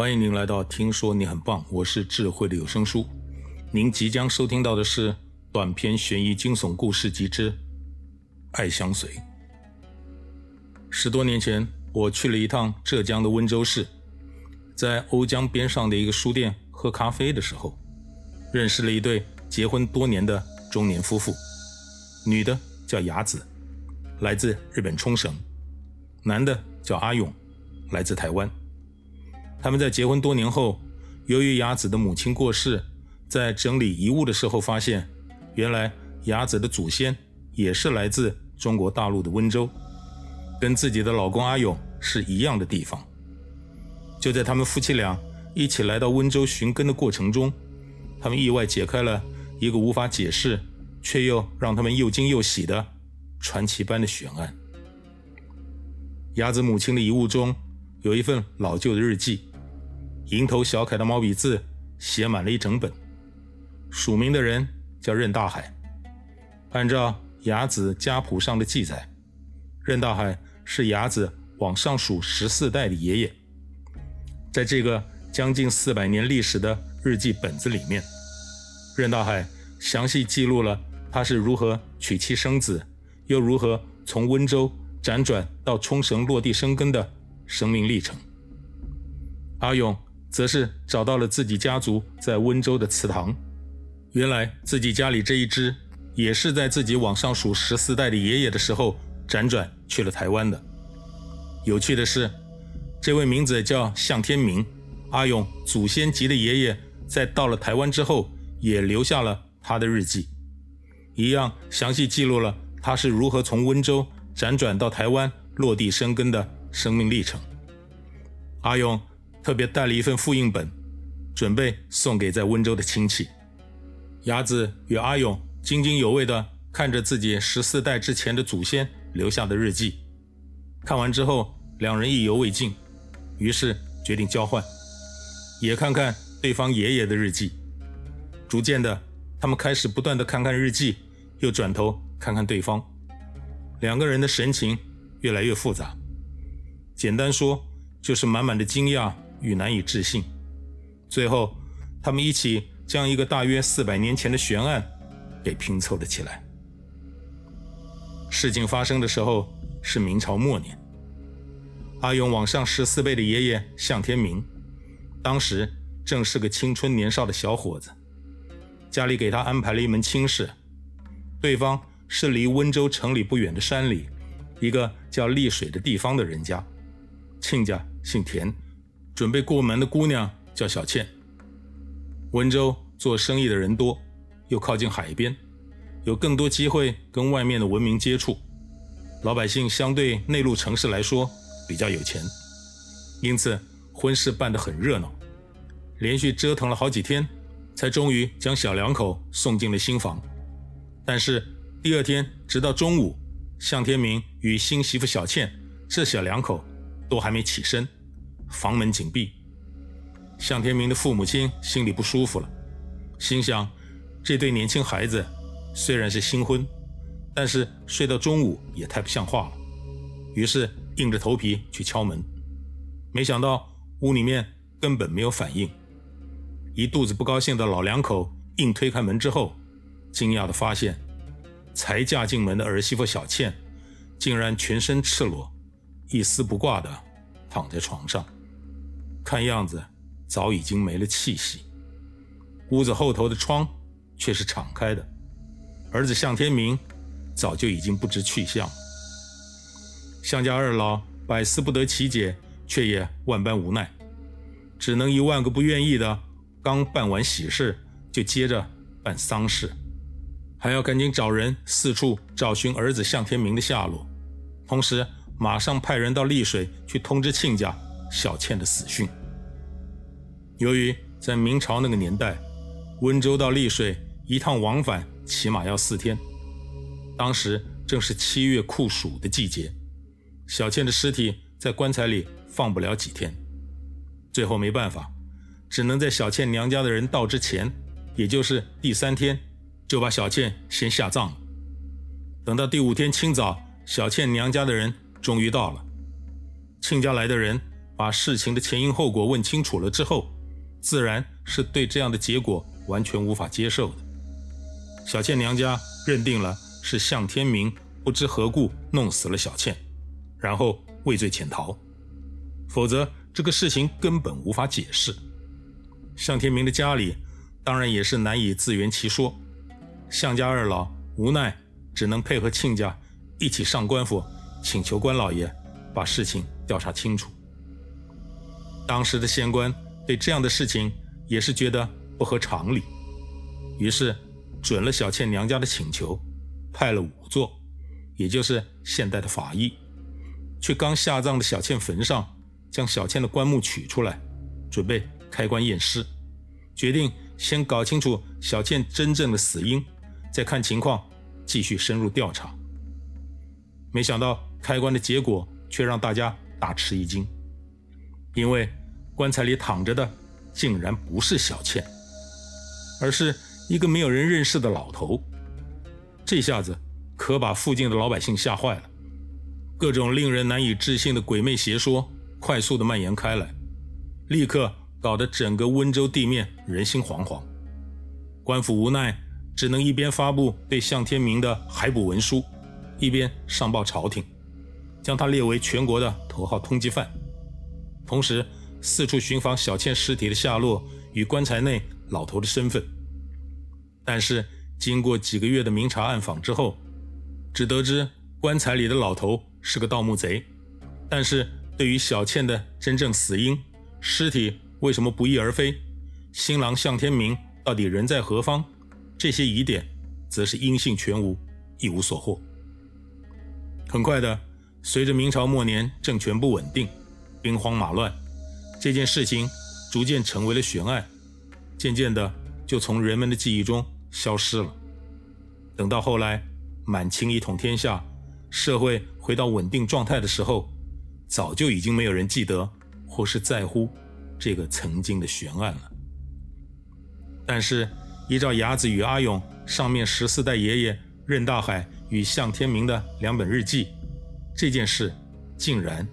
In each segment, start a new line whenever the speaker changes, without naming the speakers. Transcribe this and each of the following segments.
欢迎您来到《听说你很棒》，我是智慧的有声书。您即将收听到的是短篇悬疑惊悚故事集之《爱相随》。十多年前，我去了一趟浙江的温州市，在瓯江边上的一个书店喝咖啡的时候，认识了一对结婚多年的中年夫妇。女的叫雅子，来自日本冲绳；男的叫阿勇，来自台湾。他们在结婚多年后，由于雅子的母亲过世，在整理遗物的时候发现，原来雅子的祖先也是来自中国大陆的温州。跟自己的老公阿勇是一样的地方。就在他们夫妻俩一起来到温州寻根的过程中，他们意外解开了一个无法解释却又让他们又惊又喜的传奇般的悬案。雅子母亲的遗物中有一份老旧的日记，蝇头小楷的毛笔字写满了一整本，署名的人叫任大海。按照雅子家谱上的记载，任大海。是雅子往上数十四代的爷爷，在这个将近四百年历史的日记本子里面，任大海详细记录了他是如何娶妻生子，又如何从温州辗转到冲绳落地生根的生命历程。阿勇则是找到了自己家族在温州的祠堂，原来自己家里这一支也是在自己往上数十四代的爷爷的时候。辗转去了台湾的。有趣的是，这位名字叫向天明，阿勇祖先级的爷爷，在到了台湾之后，也留下了他的日记，一样详细记录了他是如何从温州辗转到台湾落地生根的生命历程。阿勇特别带了一份复印本，准备送给在温州的亲戚。雅子与阿勇津津有味地看着自己十四代之前的祖先。留下的日记，看完之后，两人意犹未尽，于是决定交换，也看看对方爷爷的日记。逐渐的，他们开始不断的看看日记，又转头看看对方，两个人的神情越来越复杂。简单说，就是满满的惊讶与难以置信。最后，他们一起将一个大约四百年前的悬案给拼凑了起来。事情发生的时候是明朝末年，阿勇往上十四辈的爷爷向天明，当时正是个青春年少的小伙子，家里给他安排了一门亲事，对方是离温州城里不远的山里一个叫丽水的地方的人家，亲家姓田，准备过门的姑娘叫小倩。温州做生意的人多，又靠近海边。有更多机会跟外面的文明接触，老百姓相对内陆城市来说比较有钱，因此婚事办得很热闹。连续折腾了好几天，才终于将小两口送进了新房。但是第二天直到中午，向天明与新媳妇小倩这小两口都还没起身，房门紧闭。向天明的父母亲心里不舒服了，心想这对年轻孩子。虽然是新婚，但是睡到中午也太不像话了。于是硬着头皮去敲门，没想到屋里面根本没有反应。一肚子不高兴的老两口硬推开门之后，惊讶地发现，才嫁进门的儿媳妇小倩，竟然全身赤裸，一丝不挂地躺在床上，看样子早已经没了气息。屋子后头的窗却是敞开的。儿子向天明早就已经不知去向，向家二老百思不得其解，却也万般无奈，只能一万个不愿意的。刚办完喜事，就接着办丧事，还要赶紧找人四处找寻儿子向天明的下落，同时马上派人到丽水去通知亲家小倩的死讯。由于在明朝那个年代，温州到丽水一趟往返。起码要四天，当时正是七月酷暑的季节，小倩的尸体在棺材里放不了几天，最后没办法，只能在小倩娘家的人到之前，也就是第三天，就把小倩先下葬了。等到第五天清早，小倩娘家的人终于到了，亲家来的人把事情的前因后果问清楚了之后，自然是对这样的结果完全无法接受的。小倩娘家认定了是向天明不知何故弄死了小倩，然后畏罪潜逃，否则这个事情根本无法解释。向天明的家里当然也是难以自圆其说，向家二老无奈只能配合亲家一起上官府请求官老爷把事情调查清楚。当时的县官对这样的事情也是觉得不合常理，于是准了小倩娘家的请求，派了仵作，也就是现代的法医，去刚下葬的小倩坟上，将小倩的棺木取出来，准备开棺验尸，决定先搞清楚小倩真正的死因，再看情况继续深入调查。没想到开棺的结果却让大家大吃一惊，因为。棺材里躺着的，竟然不是小倩，而是一个没有人认识的老头。这下子可把附近的老百姓吓坏了，各种令人难以置信的鬼魅邪说快速地蔓延开来，立刻搞得整个温州地面人心惶惶。官府无奈，只能一边发布对向天明的海捕文书，一边上报朝廷，将他列为全国的头号通缉犯，同时。四处寻访小倩尸体的下落与棺材内老头的身份，但是经过几个月的明察暗访之后，只得知棺材里的老头是个盗墓贼。但是对于小倩的真正死因、尸体为什么不翼而飞、新郎向天明到底人在何方，这些疑点，则是音信全无，一无所获。很快的，随着明朝末年政权不稳定，兵荒马乱。这件事情逐渐成为了悬案，渐渐的就从人们的记忆中消失了。等到后来满清一统天下，社会回到稳定状态的时候，早就已经没有人记得或是在乎这个曾经的悬案了。但是，依照雅子与阿勇上面十四代爷爷任大海与向天明的两本日记，这件事竟然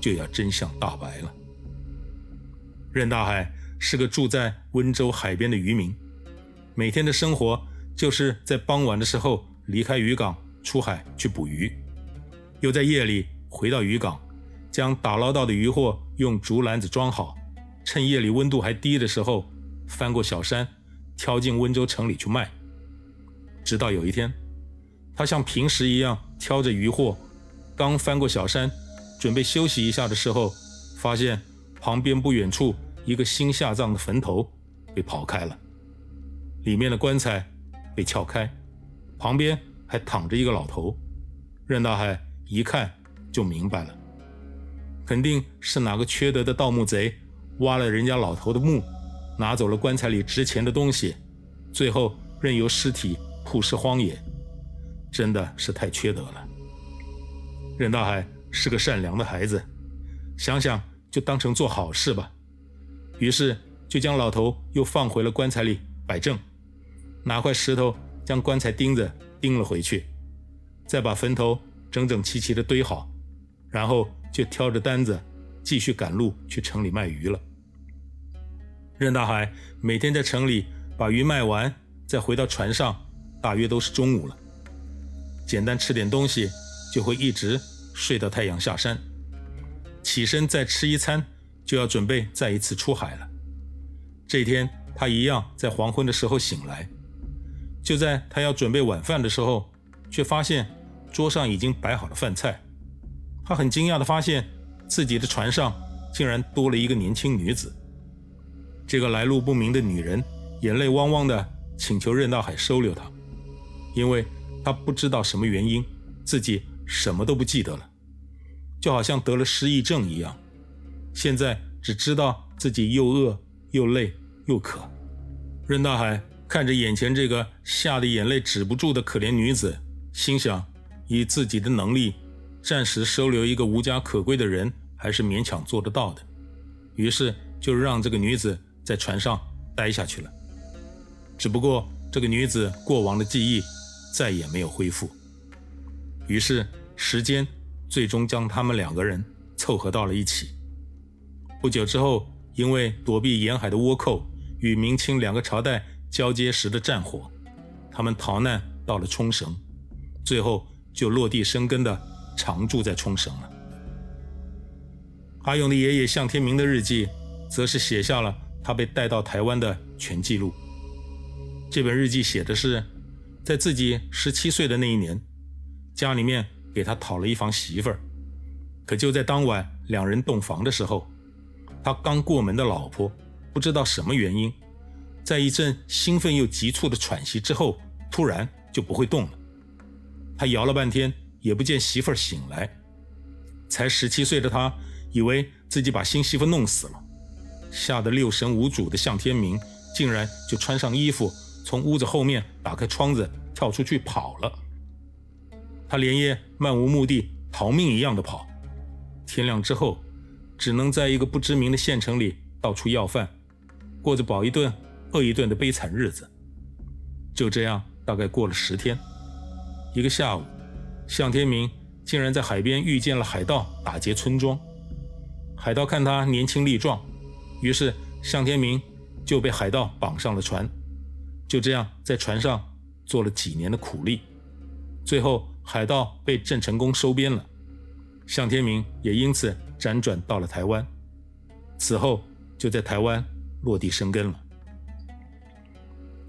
就要真相大白了。任大海是个住在温州海边的渔民，每天的生活就是在傍晚的时候离开渔港出海去捕鱼，又在夜里回到渔港，将打捞到的渔获用竹篮子装好，趁夜里温度还低的时候翻过小山，挑进温州城里去卖。直到有一天，他像平时一样挑着渔获，刚翻过小山，准备休息一下的时候，发现旁边不远处。一个新下葬的坟头被刨开了，里面的棺材被撬开，旁边还躺着一个老头。任大海一看就明白了，肯定是哪个缺德的盗墓贼挖了人家老头的墓，拿走了棺材里值钱的东西，最后任由尸体曝尸荒野，真的是太缺德了。任大海是个善良的孩子，想想就当成做好事吧。于是就将老头又放回了棺材里摆正，拿块石头将棺材钉子钉了回去，再把坟头整整齐齐地堆好，然后就挑着担子继续赶路去城里卖鱼了。任大海每天在城里把鱼卖完，再回到船上，大约都是中午了。简单吃点东西，就会一直睡到太阳下山，起身再吃一餐。就要准备再一次出海了。这天，他一样在黄昏的时候醒来。就在他要准备晚饭的时候，却发现桌上已经摆好了饭菜。他很惊讶地发现，自己的船上竟然多了一个年轻女子。这个来路不明的女人眼泪汪汪地请求任大海收留她，因为她不知道什么原因，自己什么都不记得了，就好像得了失忆症一样。现在只知道自己又饿又累又渴。任大海看着眼前这个吓得眼泪止不住的可怜女子，心想：以自己的能力，暂时收留一个无家可归的人，还是勉强做得到的。于是就让这个女子在船上待下去了。只不过这个女子过往的记忆再也没有恢复。于是时间最终将他们两个人凑合到了一起。不久之后，因为躲避沿海的倭寇与明清两个朝代交接时的战火，他们逃难到了冲绳，最后就落地生根的常住在冲绳了。阿勇的爷爷向天明的日记，则是写下了他被带到台湾的全记录。这本日记写的是，在自己十七岁的那一年，家里面给他讨了一房媳妇儿，可就在当晚两人洞房的时候，他刚过门的老婆不知道什么原因，在一阵兴奋又急促的喘息之后，突然就不会动了。他摇了半天也不见媳妇儿醒来，才十七岁的他以为自己把新媳妇弄死了，吓得六神无主的向天明竟然就穿上衣服。从屋子后面打开窗子，跳出去跑了。他连夜漫无目的逃命一样的跑，天亮之后，只能在一个不知名的县城里到处要饭，过着饱一顿饿一顿的悲惨日子。就这样，大概过了十天，一个下午，向天明竟然在海边遇见了海盗打劫村庄。海盗看他年轻力壮，于是向天明就被海盗绑上了船。就这样，在船上做了几年的苦力，最后海盗被郑成功收编了，向天明也因此辗转到了台湾，此后就在台湾落地生根了。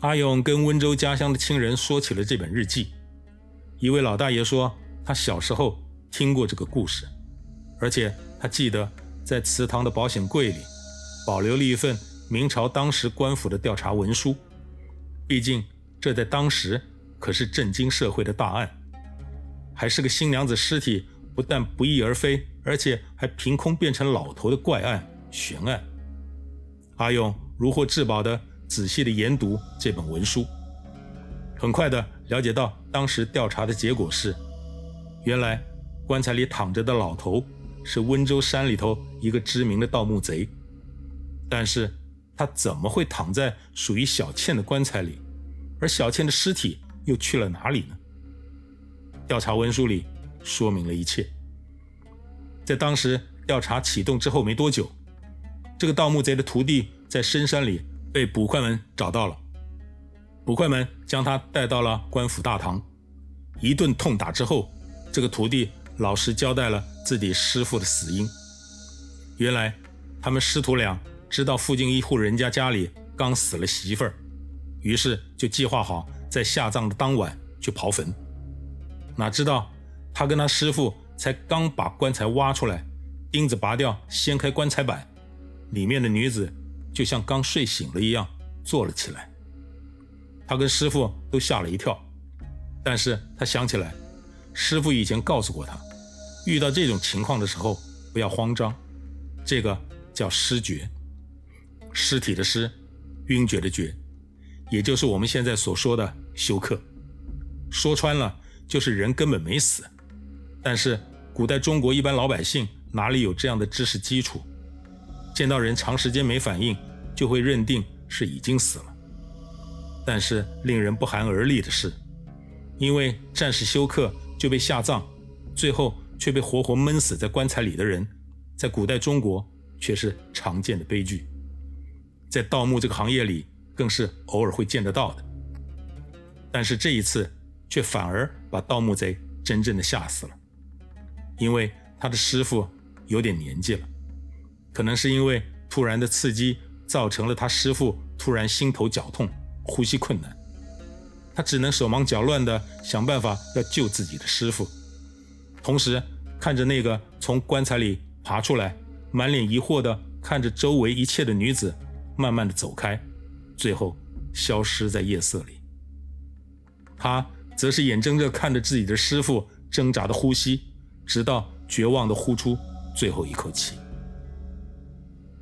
阿勇跟温州家乡的亲人说起了这本日记，一位老大爷说他小时候听过这个故事，而且他记得在祠堂的保险柜里保留了一份明朝当时官府的调查文书。毕竟，这在当时可是震惊社会的大案，还是个新娘子尸体不但不翼而飞，而且还凭空变成老头的怪案悬案。阿勇如获至宝的仔细的研读这本文书，很快的了解到当时调查的结果是，原来棺材里躺着的老头是温州山里头一个知名的盗墓贼，但是。他怎么会躺在属于小倩的棺材里，而小倩的尸体又去了哪里呢？调查文书里说明了一切。在当时调查启动之后没多久，这个盗墓贼的徒弟在深山里被捕快们找到了，捕快们将他带到了官府大堂，一顿痛打之后，这个徒弟老实交代了自己师傅的死因。原来他们师徒俩。知道附近一户人家家里刚死了媳妇儿，于是就计划好在下葬的当晚去刨坟。哪知道他跟他师傅才刚把棺材挖出来，钉子拔掉，掀开棺材板，里面的女子就像刚睡醒了一样坐了起来。他跟师傅都吓了一跳，但是他想起来，师傅以前告诉过他，遇到这种情况的时候不要慌张，这个叫尸厥。尸体的尸，晕厥的厥，也就是我们现在所说的休克。说穿了，就是人根本没死。但是古代中国一般老百姓哪里有这样的知识基础？见到人长时间没反应，就会认定是已经死了。但是令人不寒而栗的是，因为暂时休克就被下葬，最后却被活活闷死在棺材里的人，在古代中国却是常见的悲剧。在盗墓这个行业里，更是偶尔会见得到的。但是这一次，却反而把盗墓贼真正的吓死了，因为他的师傅有点年纪了，可能是因为突然的刺激造成了他师傅突然心头绞痛、呼吸困难，他只能手忙脚乱地想办法要救自己的师傅，同时看着那个从棺材里爬出来、满脸疑惑地看着周围一切的女子。慢慢的走开，最后消失在夜色里。他则是眼睁睁看着自己的师傅挣扎的呼吸，直到绝望的呼出最后一口气。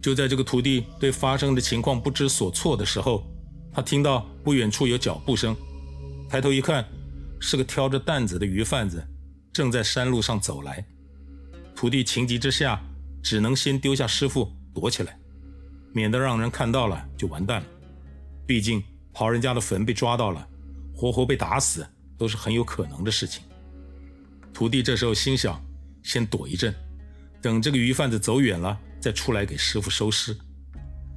就在这个徒弟对发生的情况不知所措的时候，他听到不远处有脚步声，抬头一看，是个挑着担子的鱼贩子，正在山路上走来。徒弟情急之下，只能先丢下师傅躲起来。免得让人看到了就完蛋了，毕竟刨人家的坟被抓到了，活活被打死都是很有可能的事情。徒弟这时候心想，先躲一阵，等这个鱼贩子走远了，再出来给师傅收尸。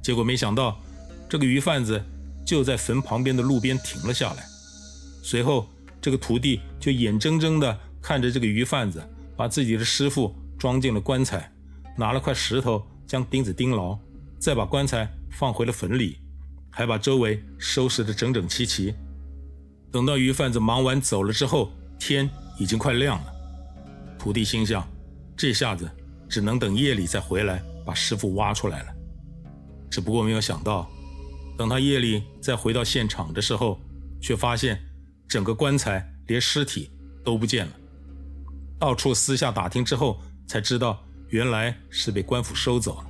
结果没想到，这个鱼贩子就在坟旁边的路边停了下来。随后，这个徒弟就眼睁睁地看着这个鱼贩子把自己的师傅装进了棺材，拿了块石头将钉子钉牢，再把棺材放回了坟里，还把周围收拾得整整齐齐。等到鱼贩子忙完走了之后，天已经快亮了。徒弟心想，这下子只能等夜里再回来把师傅挖出来了。只不过没有想到，等他夜里再回到现场的时候，却发现。整个棺材连尸体都不见了，到处私下打听之后，才知道原来是被官府收走了。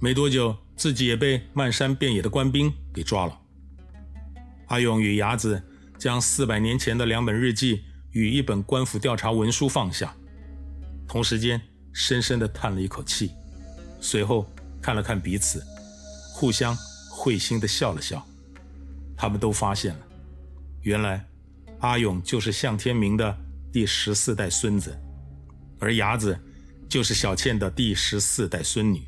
没多久，自己也被漫山遍野的官兵给抓了。阿勇与伢子将四百年前的两本日记与一本官府调查文书放下，同时间深深地叹了一口气，随后看了看彼此，互相会心地笑了笑。他们都发现了。原来，阿勇就是向天明的第十四代孙子，而伢子就是小倩的第十四代孙女。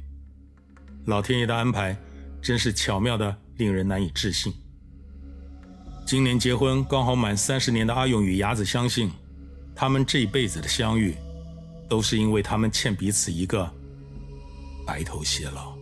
老天爷的安排真是巧妙的，令人难以置信。今年结婚刚好满三十年的阿勇与雅子相信，他们这一辈子的相遇，都是因为他们欠彼此一个白头偕老。